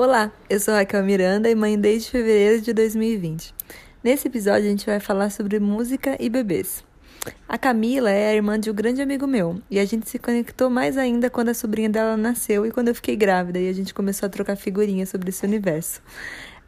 Olá, eu sou Raquel Miranda e mãe desde fevereiro de 2020. Nesse episódio a gente vai falar sobre música e bebês. A Camila é a irmã de um grande amigo meu e a gente se conectou mais ainda quando a sobrinha dela nasceu e quando eu fiquei grávida e a gente começou a trocar figurinhas sobre esse universo.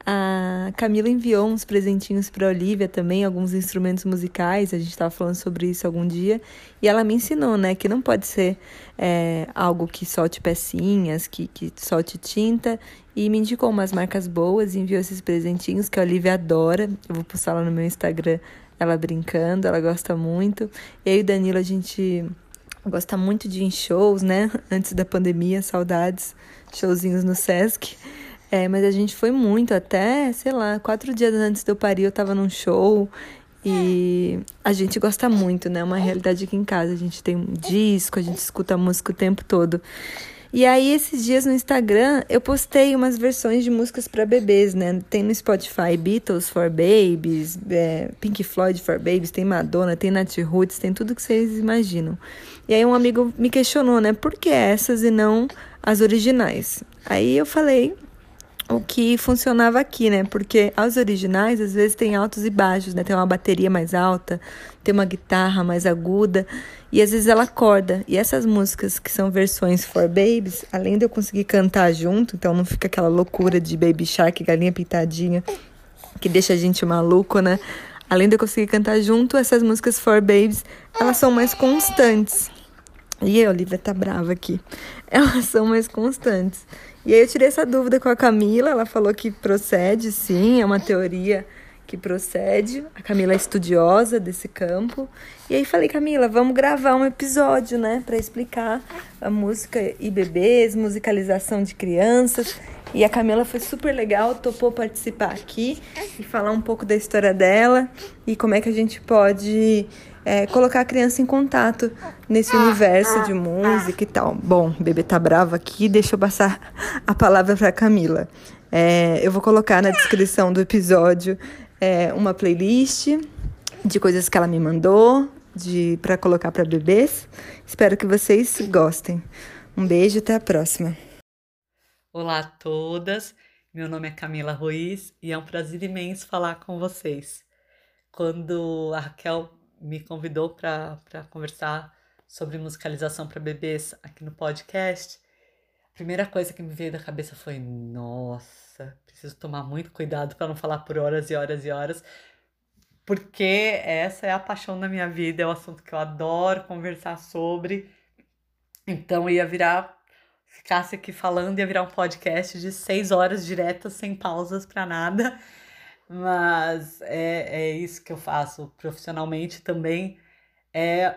A Camila enviou uns presentinhos para Olivia também, alguns instrumentos musicais. A gente estava falando sobre isso algum dia. E ela me ensinou, né, que não pode ser é, algo que solte pecinhas, que, que solte tinta. E me indicou umas marcas boas e enviou esses presentinhos que a Olivia adora. Eu vou postar lá no meu Instagram ela brincando, ela gosta muito. Eu e o Danilo, a gente gosta muito de ir em shows, né? Antes da pandemia, saudades, showzinhos no Sesc. É, mas a gente foi muito, até, sei lá, quatro dias antes de eu parir, eu tava num show. E a gente gosta muito, né? Uma realidade aqui em casa. A gente tem um disco, a gente escuta música o tempo todo. E aí, esses dias no Instagram, eu postei umas versões de músicas para bebês, né? Tem no Spotify Beatles for Babies, é, Pink Floyd for Babies, tem Madonna, tem Nat Roots, tem tudo que vocês imaginam. E aí, um amigo me questionou, né? Por que essas e não as originais? Aí eu falei, o que funcionava aqui, né? Porque as originais às vezes tem altos e baixos, né? Tem uma bateria mais alta, tem uma guitarra mais aguda e às vezes ela acorda. E essas músicas que são versões for babies, além de eu conseguir cantar junto, então não fica aquela loucura de baby shark, galinha pintadinha, que deixa a gente maluco, né? Além de eu conseguir cantar junto, essas músicas for babies, elas são mais constantes. E a Olivia tá brava aqui. Elas são mais constantes. E aí eu tirei essa dúvida com a Camila, ela falou que procede, sim, é uma teoria que procede. A Camila é estudiosa desse campo. E aí falei, Camila, vamos gravar um episódio, né, para explicar a música e bebês, musicalização de crianças. E a Camila foi super legal, topou participar aqui e falar um pouco da história dela e como é que a gente pode é, colocar a criança em contato nesse universo de música e tal. Bom, bebê tá bravo aqui, deixa eu passar a palavra para Camila. É, eu vou colocar na descrição do episódio é, uma playlist de coisas que ela me mandou para colocar para bebês. Espero que vocês gostem. Um beijo, até a próxima. Olá a todas, meu nome é Camila Ruiz e é um prazer imenso falar com vocês. Quando a Raquel me convidou para conversar sobre musicalização para bebês aqui no podcast, a primeira coisa que me veio da cabeça foi: nossa, preciso tomar muito cuidado para não falar por horas e horas e horas, porque essa é a paixão da minha vida, é o assunto que eu adoro conversar sobre. Então ia virar, ficasse aqui falando, ia virar um podcast de seis horas diretas, sem pausas para nada. Mas é, é isso que eu faço profissionalmente também. É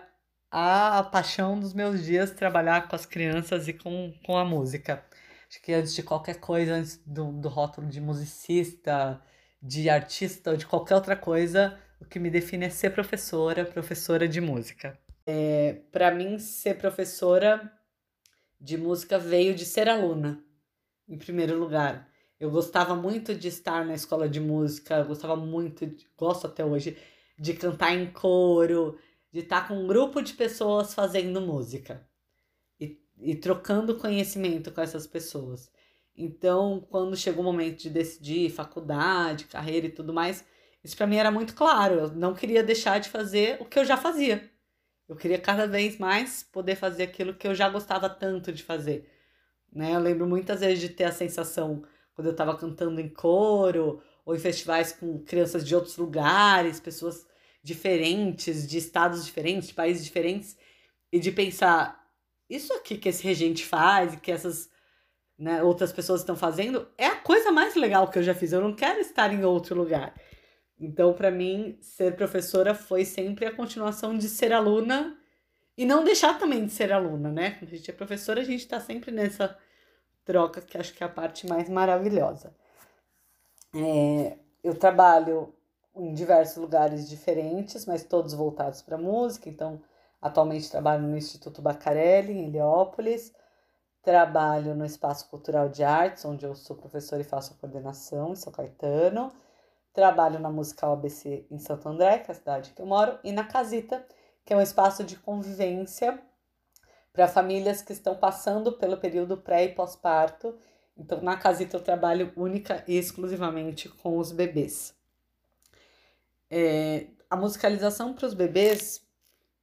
a paixão dos meus dias trabalhar com as crianças e com, com a música. Acho que antes de qualquer coisa, antes do, do rótulo de musicista, de artista ou de qualquer outra coisa, o que me define é ser professora, professora de música. É, Para mim, ser professora de música veio de ser aluna, em primeiro lugar. Eu gostava muito de estar na escola de música, gostava muito, de, gosto até hoje, de cantar em coro, de estar com um grupo de pessoas fazendo música e, e trocando conhecimento com essas pessoas. Então, quando chegou o momento de decidir faculdade, carreira e tudo mais, isso para mim era muito claro. Eu não queria deixar de fazer o que eu já fazia. Eu queria cada vez mais poder fazer aquilo que eu já gostava tanto de fazer. Né? Eu lembro muitas vezes de ter a sensação quando eu estava cantando em coro, ou em festivais com crianças de outros lugares, pessoas diferentes, de estados diferentes, de países diferentes, e de pensar, isso aqui que esse regente faz que essas né, outras pessoas estão fazendo é a coisa mais legal que eu já fiz. Eu não quero estar em outro lugar. Então, para mim, ser professora foi sempre a continuação de ser aluna e não deixar também de ser aluna, né? Quando a gente é professora, a gente está sempre nessa troca, que acho que é a parte mais maravilhosa. É, eu trabalho em diversos lugares diferentes, mas todos voltados para música. Então, atualmente trabalho no Instituto Bacarelli, em Heliópolis. Trabalho no Espaço Cultural de Artes, onde eu sou professora e faço a coordenação em São Caetano. Trabalho na Musical ABC em Santo André, que é a cidade que eu moro. E na Casita, que é um espaço de convivência para famílias que estão passando pelo período pré e pós-parto Então, na casita eu trabalho única e exclusivamente com os bebês. É, a musicalização para os bebês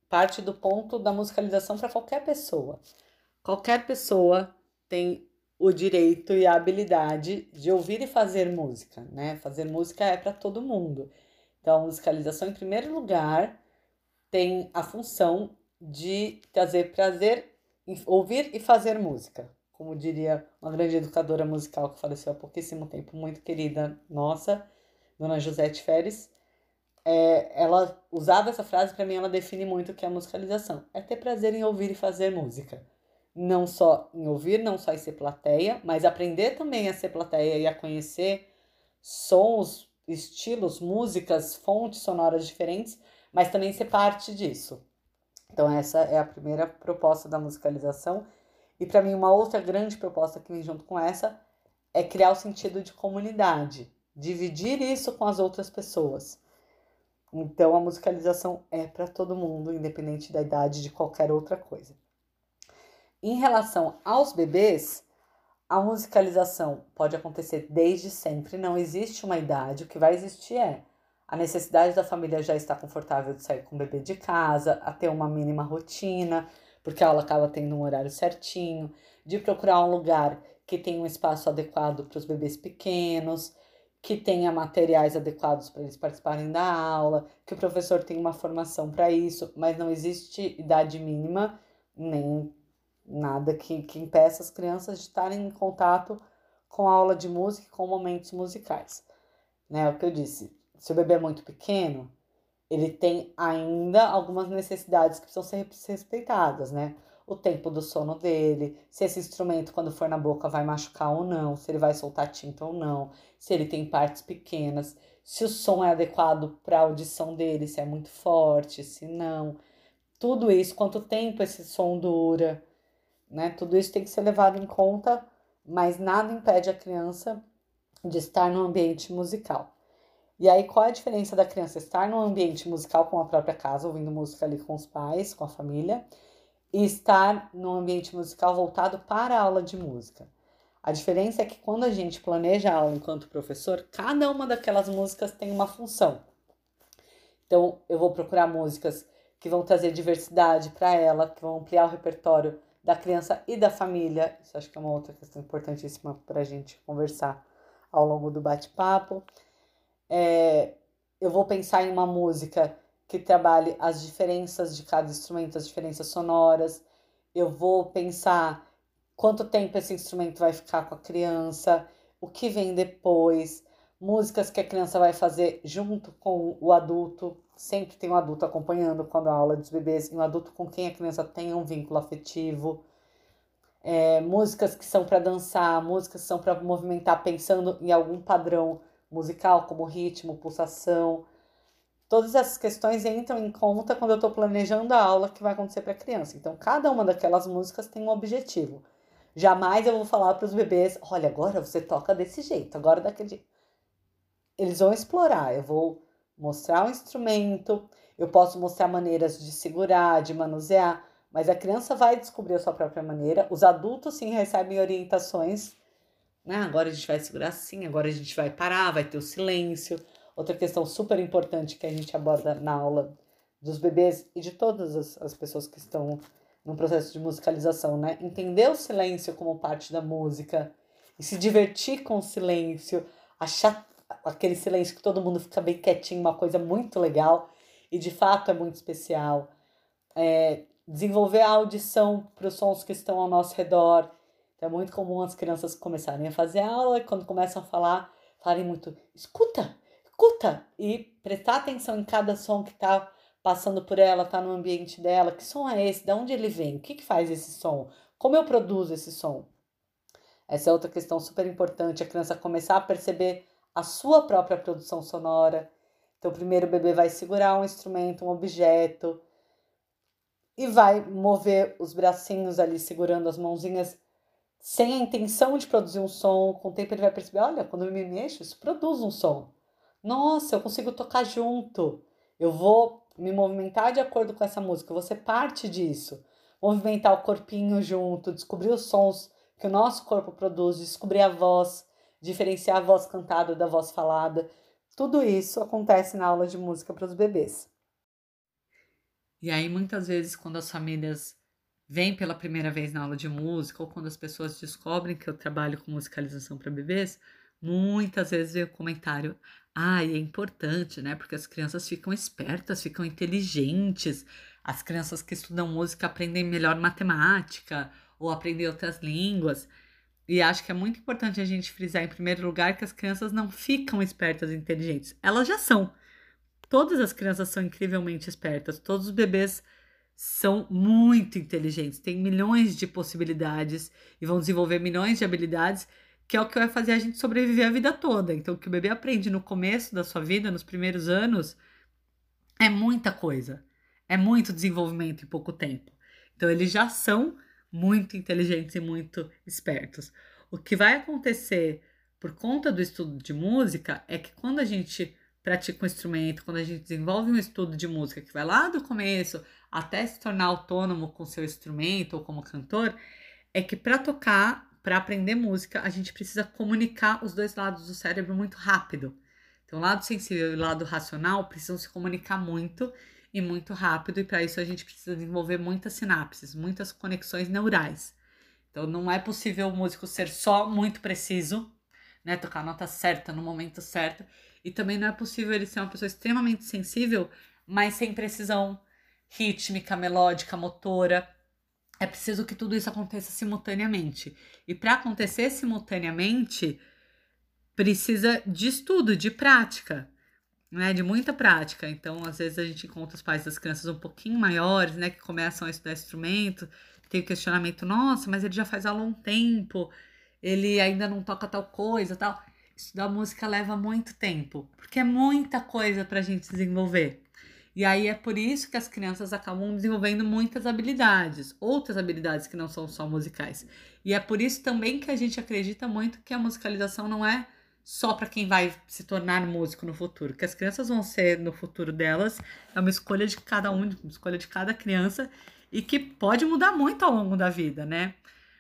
parte do ponto da musicalização para qualquer pessoa. Qualquer pessoa tem o direito e a habilidade de ouvir e fazer música, né? Fazer música é para todo mundo. Então, a musicalização, em primeiro lugar, tem a função de trazer prazer ouvir e fazer música. Como diria uma grande educadora musical que faleceu há pouquíssimo tempo, muito querida nossa, Dona Josete Feres, é, ela usava essa frase, para mim ela define muito o que é musicalização. É ter prazer em ouvir e fazer música. Não só em ouvir, não só em ser plateia, mas aprender também a ser plateia e a conhecer sons, estilos, músicas, fontes sonoras diferentes, mas também ser parte disso. Então essa é a primeira proposta da musicalização. E para mim uma outra grande proposta que vem junto com essa é criar o sentido de comunidade, dividir isso com as outras pessoas. Então a musicalização é para todo mundo, independente da idade de qualquer outra coisa. Em relação aos bebês, a musicalização pode acontecer desde sempre, não existe uma idade, o que vai existir é a necessidade da família já estar confortável de sair com o bebê de casa, a ter uma mínima rotina, porque a aula acaba tendo um horário certinho, de procurar um lugar que tenha um espaço adequado para os bebês pequenos, que tenha materiais adequados para eles participarem da aula, que o professor tenha uma formação para isso, mas não existe idade mínima, nem nada que, que impeça as crianças de estarem em contato com a aula de música e com momentos musicais. Né? É o que eu disse, se o bebê é muito pequeno, ele tem ainda algumas necessidades que precisam ser respeitadas, né? o tempo do sono dele, se esse instrumento, quando for na boca, vai machucar ou não, se ele vai soltar tinta ou não, se ele tem partes pequenas, se o som é adequado para a audição dele, se é muito forte, se não. Tudo isso, quanto tempo esse som dura, né? Tudo isso tem que ser levado em conta, mas nada impede a criança de estar no ambiente musical. E aí, qual é a diferença da criança estar no ambiente musical com a própria casa, ouvindo música ali com os pais, com a família, e estar no ambiente musical voltado para a aula de música. A diferença é que quando a gente planeja a aula enquanto professor, cada uma daquelas músicas tem uma função. Então, eu vou procurar músicas que vão trazer diversidade para ela, que vão ampliar o repertório da criança e da família. Isso acho que é uma outra questão importantíssima para a gente conversar ao longo do bate-papo. É, eu vou pensar em uma música que trabalhe as diferenças de cada instrumento, as diferenças sonoras. Eu vou pensar quanto tempo esse instrumento vai ficar com a criança, o que vem depois, músicas que a criança vai fazer junto com o adulto. Sempre tem um adulto acompanhando quando a aula dos bebês, e um adulto com quem a criança tem um vínculo afetivo. É, músicas que são para dançar, músicas que são para movimentar pensando em algum padrão musical, como ritmo, pulsação. Todas essas questões entram em conta quando eu estou planejando a aula que vai acontecer para a criança. Então, cada uma daquelas músicas tem um objetivo. Jamais eu vou falar para os bebês: olha, agora você toca desse jeito, agora daquele jeito. Eles vão explorar. Eu vou mostrar o instrumento, eu posso mostrar maneiras de segurar, de manusear, mas a criança vai descobrir a sua própria maneira. Os adultos sim recebem orientações. Né? Agora a gente vai segurar assim, agora a gente vai parar, vai ter o silêncio. Outra questão super importante que a gente aborda na aula dos bebês e de todas as, as pessoas que estão no processo de musicalização, né? Entender o silêncio como parte da música e se divertir com o silêncio, achar aquele silêncio que todo mundo fica bem quietinho, uma coisa muito legal e de fato é muito especial. É, desenvolver a audição para os sons que estão ao nosso redor. Então, é muito comum as crianças começarem a fazer aula e quando começam a falar, falarem muito, escuta, escuta e prestar atenção em cada som que está passando por ela, está no ambiente dela. Que som é esse? De onde ele vem? O que, que faz esse som? Como eu produzo esse som? Essa é outra questão super importante, a criança começar a perceber a sua própria produção sonora. Então, primeiro o bebê vai segurar um instrumento, um objeto, e vai mover os bracinhos ali segurando as mãozinhas sem a intenção de produzir um som. Com o tempo ele vai perceber: olha, quando eu me mexo, isso produz um som. Nossa, eu consigo tocar junto. Eu vou me movimentar de acordo com essa música, eu vou ser parte disso. Movimentar o corpinho junto, descobrir os sons que o nosso corpo produz, descobrir a voz, diferenciar a voz cantada da voz falada. Tudo isso acontece na aula de música para os bebês. E aí, muitas vezes, quando as famílias vêm pela primeira vez na aula de música, ou quando as pessoas descobrem que eu trabalho com musicalização para bebês, muitas vezes vem o comentário: ah, é importante, né? Porque as crianças ficam espertas, ficam inteligentes. As crianças que estudam música aprendem melhor matemática ou aprendem outras línguas. E acho que é muito importante a gente frisar, em primeiro lugar, que as crianças não ficam espertas e inteligentes. Elas já são. Todas as crianças são incrivelmente espertas, todos os bebês são muito inteligentes, têm milhões de possibilidades e vão desenvolver milhões de habilidades, que é o que vai fazer a gente sobreviver a vida toda. Então, o que o bebê aprende no começo da sua vida, nos primeiros anos, é muita coisa. É muito desenvolvimento em pouco tempo. Então, eles já são muito inteligentes e muito espertos. O que vai acontecer por conta do estudo de música é que quando a gente pratica um instrumento, quando a gente desenvolve um estudo de música que vai lá do começo até se tornar autônomo com seu instrumento ou como cantor, é que para tocar, para aprender música, a gente precisa comunicar os dois lados do cérebro muito rápido. Então, o lado sensível e o lado racional precisam se comunicar muito e muito rápido, e para isso a gente precisa desenvolver muitas sinapses, muitas conexões neurais. Então, não é possível o músico ser só muito preciso, né, tocar a nota certa no momento certo, e também não é possível ele ser uma pessoa extremamente sensível, mas sem precisão rítmica, melódica, motora. É preciso que tudo isso aconteça simultaneamente. E para acontecer simultaneamente, precisa de estudo, de prática, né? De muita prática. Então, às vezes a gente encontra os pais das crianças um pouquinho maiores, né, que começam a estudar instrumento, tem o questionamento, nossa, mas ele já faz aula há um tempo, ele ainda não toca tal coisa, tal. Estudar música leva muito tempo, porque é muita coisa para a gente desenvolver. E aí é por isso que as crianças acabam desenvolvendo muitas habilidades, outras habilidades que não são só musicais. E é por isso também que a gente acredita muito que a musicalização não é só para quem vai se tornar músico no futuro, que as crianças vão ser no futuro delas, é uma escolha de cada um, uma escolha de cada criança e que pode mudar muito ao longo da vida, né?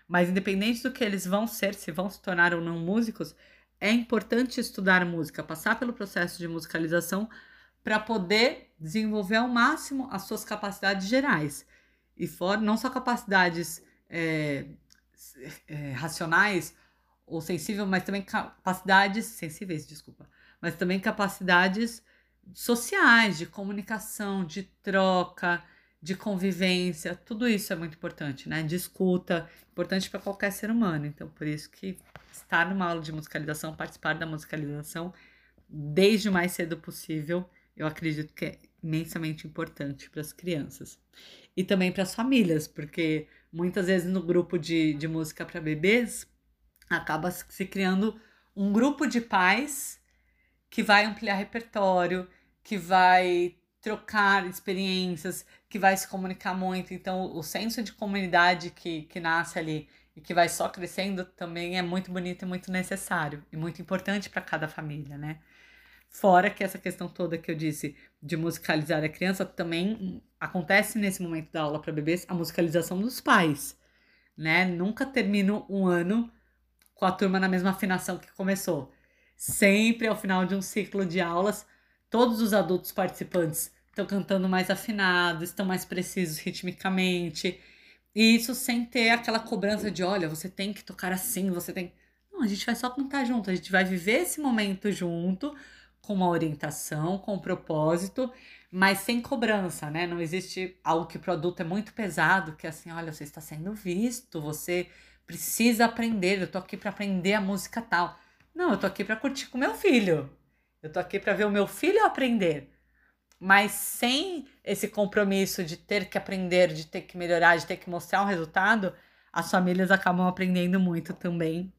Mas independente do que eles vão ser, se vão se tornar ou não músicos, é importante estudar música, passar pelo processo de musicalização para poder desenvolver ao máximo as suas capacidades gerais. E fora, não só capacidades é, é, racionais ou sensíveis, mas também capacidades sensíveis, desculpa, mas também capacidades sociais, de comunicação, de troca, de convivência, tudo isso é muito importante, né? De escuta, importante para qualquer ser humano. Então, por isso que estar numa aula de musicalização, participar da musicalização desde o mais cedo possível, eu acredito que é imensamente importante para as crianças. E também para as famílias, porque muitas vezes no grupo de, de música para bebês acaba se criando um grupo de pais que vai ampliar repertório, que vai trocar experiências, que vai se comunicar muito. Então, o senso de comunidade que, que nasce ali e que vai só crescendo também é muito bonito e muito necessário e muito importante para cada família, né? Fora que essa questão toda que eu disse de musicalizar a criança também acontece nesse momento da aula para bebês a musicalização dos pais, né? Nunca termino um ano com a turma na mesma afinação que começou. Sempre ao final de um ciclo de aulas, todos os adultos participantes estão cantando mais afinado, estão mais precisos ritmicamente. E isso sem ter aquela cobrança de, olha, você tem que tocar assim, você tem. Não, a gente vai só cantar junto, a gente vai viver esse momento junto, com uma orientação, com um propósito, mas sem cobrança, né? Não existe algo que o produto é muito pesado, que é assim, olha, você está sendo visto, você precisa aprender, eu tô aqui para aprender a música tal. Não, eu tô aqui para curtir com meu filho. Eu tô aqui para ver o meu filho aprender. Mas sem esse compromisso de ter que aprender, de ter que melhorar, de ter que mostrar um resultado, as famílias acabam aprendendo muito também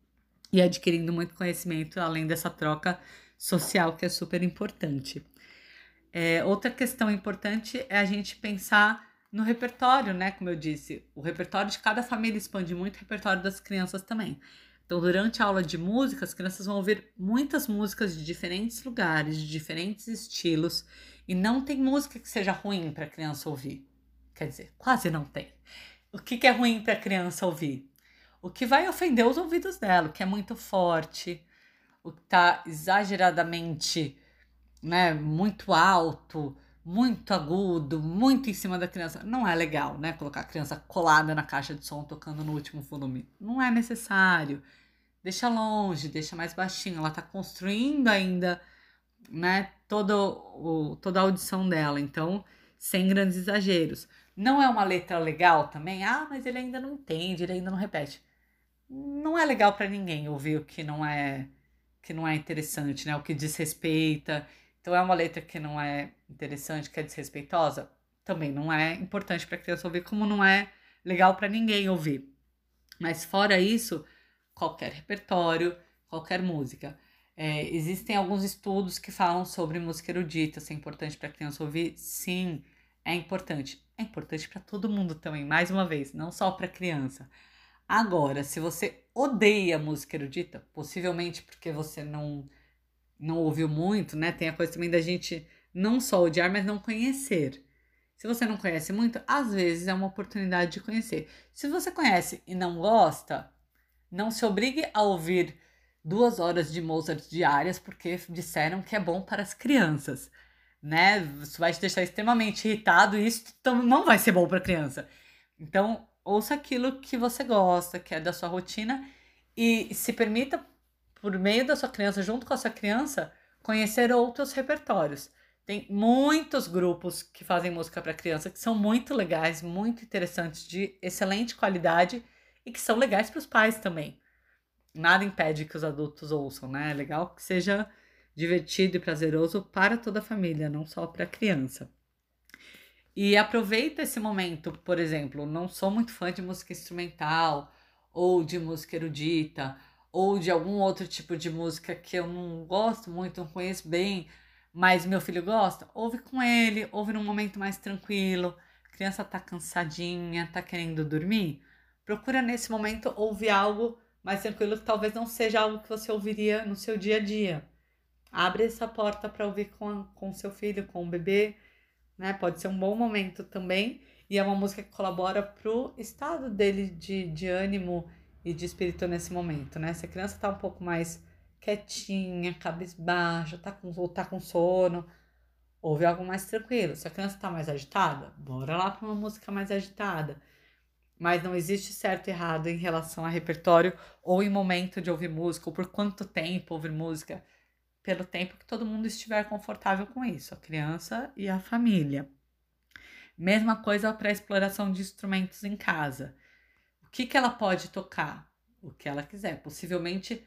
e adquirindo muito conhecimento, além dessa troca social que é super importante. É, outra questão importante é a gente pensar no repertório, né? Como eu disse, o repertório de cada família expande muito o repertório das crianças também. Então, durante a aula de música, as crianças vão ouvir muitas músicas de diferentes lugares, de diferentes estilos, e não tem música que seja ruim para a criança ouvir. Quer dizer, quase não tem. O que, que é ruim para a criança ouvir? o que vai ofender os ouvidos dela, o que é muito forte, o que está exageradamente, né, muito alto, muito agudo, muito em cima da criança. Não é legal, né? Colocar a criança colada na caixa de som tocando no último volume. Não é necessário. Deixa longe, deixa mais baixinho. Ela está construindo ainda, né, todo o, toda a audição dela. Então, sem grandes exageros. Não é uma letra legal também? Ah, mas ele ainda não entende, ele ainda não repete. Não é legal para ninguém ouvir o que não é que não é interessante, né? O que desrespeita. Então é uma letra que não é interessante, que é desrespeitosa, também não é importante para criança ouvir, como não é legal para ninguém ouvir. Mas fora isso, qualquer repertório, qualquer música. É, existem alguns estudos que falam sobre música erudita, se é importante para criança ouvir. Sim, é importante. É importante para todo mundo também, mais uma vez, não só para criança. Agora, se você odeia música erudita, possivelmente porque você não não ouviu muito, né? Tem a coisa também da gente não só odiar, mas não conhecer. Se você não conhece muito, às vezes é uma oportunidade de conhecer. Se você conhece e não gosta, não se obrigue a ouvir duas horas de Mozart diárias porque disseram que é bom para as crianças, né? Isso vai te deixar extremamente irritado e isso não vai ser bom para a criança. Então, ouça aquilo que você gosta, que é da sua rotina e se permita por meio da sua criança, junto com a sua criança, conhecer outros repertórios. Tem muitos grupos que fazem música para criança que são muito legais, muito interessantes, de excelente qualidade e que são legais para os pais também. Nada impede que os adultos ouçam, né? É legal que seja divertido e prazeroso para toda a família, não só para a criança. E aproveita esse momento, por exemplo, não sou muito fã de música instrumental ou de música erudita ou de algum outro tipo de música que eu não gosto muito, não conheço bem, mas meu filho gosta, ouve com ele, ouve num momento mais tranquilo. A criança tá cansadinha, tá querendo dormir. Procura nesse momento ouvir algo mais tranquilo que talvez não seja algo que você ouviria no seu dia a dia. Abre essa porta para ouvir com, com seu filho, com o bebê, né? Pode ser um bom momento também. E é uma música que colabora pro estado dele de, de ânimo e de espírito nesse momento, né? Se a criança tá um pouco mais quietinha, cabisbaixa, tá com, tá com sono, ouve algo mais tranquilo. Se a criança tá mais agitada, bora lá para uma música mais agitada. Mas não existe certo e errado em relação a repertório ou em momento de ouvir música, ou por quanto tempo ouvir música. Pelo tempo que todo mundo estiver confortável com isso, a criança e a família. Mesma coisa para a exploração de instrumentos em casa que, que ela pode tocar? O que ela quiser. Possivelmente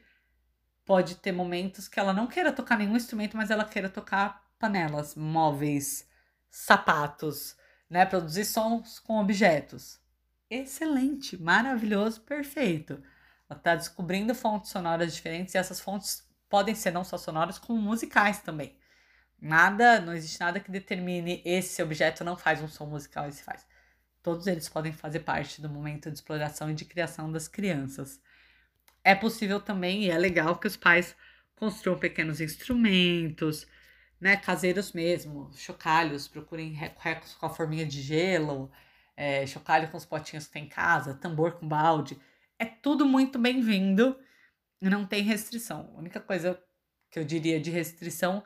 pode ter momentos que ela não queira tocar nenhum instrumento, mas ela queira tocar panelas, móveis, sapatos, né? Produzir sons com objetos. Excelente, maravilhoso, perfeito. Está descobrindo fontes sonoras diferentes e essas fontes podem ser não só sonoras, como musicais também. Nada, não existe nada que determine esse objeto não faz um som musical, esse faz. Todos eles podem fazer parte do momento de exploração e de criação das crianças. É possível também, e é legal, que os pais construam pequenos instrumentos, né, caseiros mesmo, chocalhos, procurem recos com a forminha de gelo, é, chocalho com os potinhos que tem em casa, tambor com balde. É tudo muito bem-vindo não tem restrição. A única coisa que eu diria de restrição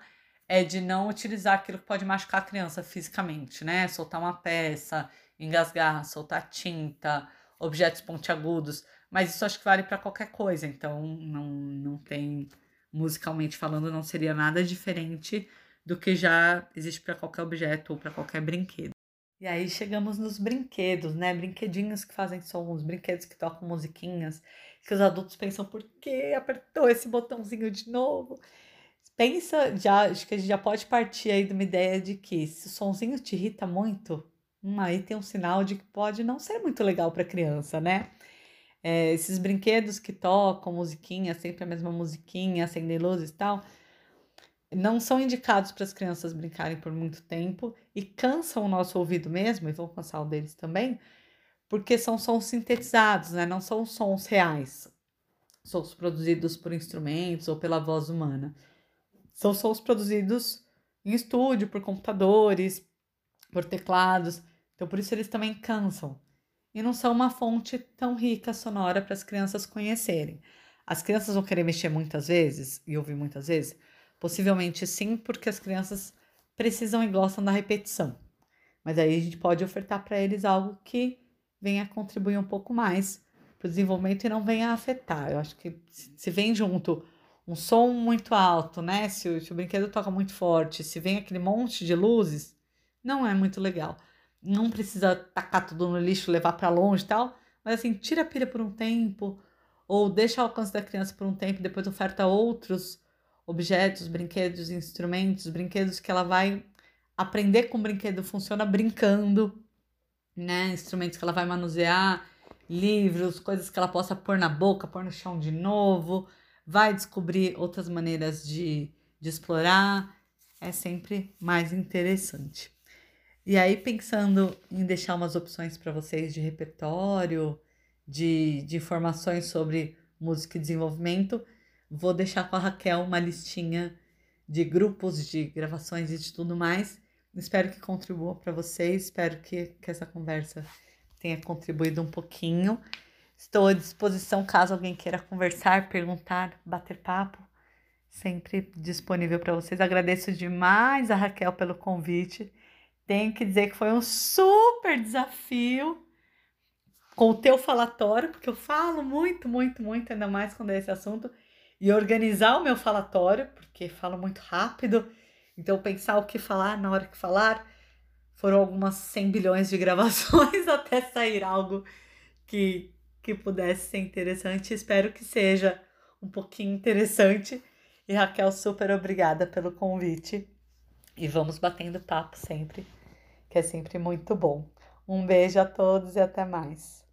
é de não utilizar aquilo que pode machucar a criança fisicamente, né? Soltar uma peça, engasgar, soltar tinta, objetos pontiagudos, mas isso acho que vale para qualquer coisa, então não, não tem, musicalmente falando, não seria nada diferente do que já existe para qualquer objeto ou para qualquer brinquedo. E aí chegamos nos brinquedos, né? Brinquedinhos que fazem sons, brinquedos que tocam musiquinhas, que os adultos pensam, por que apertou esse botãozinho de novo? Pensa, já, acho que a gente já pode partir aí de uma ideia de que se o sonzinho te irrita muito, Hum, aí tem um sinal de que pode não ser muito legal para criança, né? É, esses brinquedos que tocam musiquinha, sempre a mesma musiquinha, acender luzes e tal, não são indicados para as crianças brincarem por muito tempo e cansam o nosso ouvido mesmo, e vão cansar o deles também, porque são sons sintetizados, né? Não são sons reais, sons produzidos por instrumentos ou pela voz humana. São sons produzidos em estúdio, por computadores, por teclados. Então, por isso eles também cansam. e não são uma fonte tão rica sonora para as crianças conhecerem. As crianças vão querer mexer muitas vezes e ouvir muitas vezes? Possivelmente sim, porque as crianças precisam e gostam da repetição. Mas aí a gente pode ofertar para eles algo que venha contribuir um pouco mais para o desenvolvimento e não venha afetar. Eu acho que se vem junto um som muito alto, né? Se o, se o brinquedo toca muito forte, se vem aquele monte de luzes, não é muito legal. Não precisa tacar tudo no lixo, levar para longe e tal, mas assim, tira a pilha por um tempo, ou deixa ao alcance da criança por um tempo, depois oferta outros objetos, brinquedos, instrumentos, brinquedos que ela vai aprender como o brinquedo funciona brincando, né? Instrumentos que ela vai manusear, livros, coisas que ela possa pôr na boca, pôr no chão de novo, vai descobrir outras maneiras de, de explorar, é sempre mais interessante. E aí, pensando em deixar umas opções para vocês de repertório, de, de informações sobre música e desenvolvimento, vou deixar com a Raquel uma listinha de grupos de gravações e de tudo mais. Espero que contribua para vocês, espero que, que essa conversa tenha contribuído um pouquinho. Estou à disposição caso alguém queira conversar, perguntar, bater papo. Sempre disponível para vocês. Agradeço demais a Raquel pelo convite. Tenho que dizer que foi um super desafio com o teu falatório, porque eu falo muito, muito, muito, ainda mais quando é esse assunto, e organizar o meu falatório, porque falo muito rápido, então pensar o que falar na hora que falar. Foram algumas 100 bilhões de gravações até sair algo que, que pudesse ser interessante. Espero que seja um pouquinho interessante. E Raquel, super obrigada pelo convite. E vamos batendo papo sempre que é sempre muito bom. Um beijo a todos e até mais.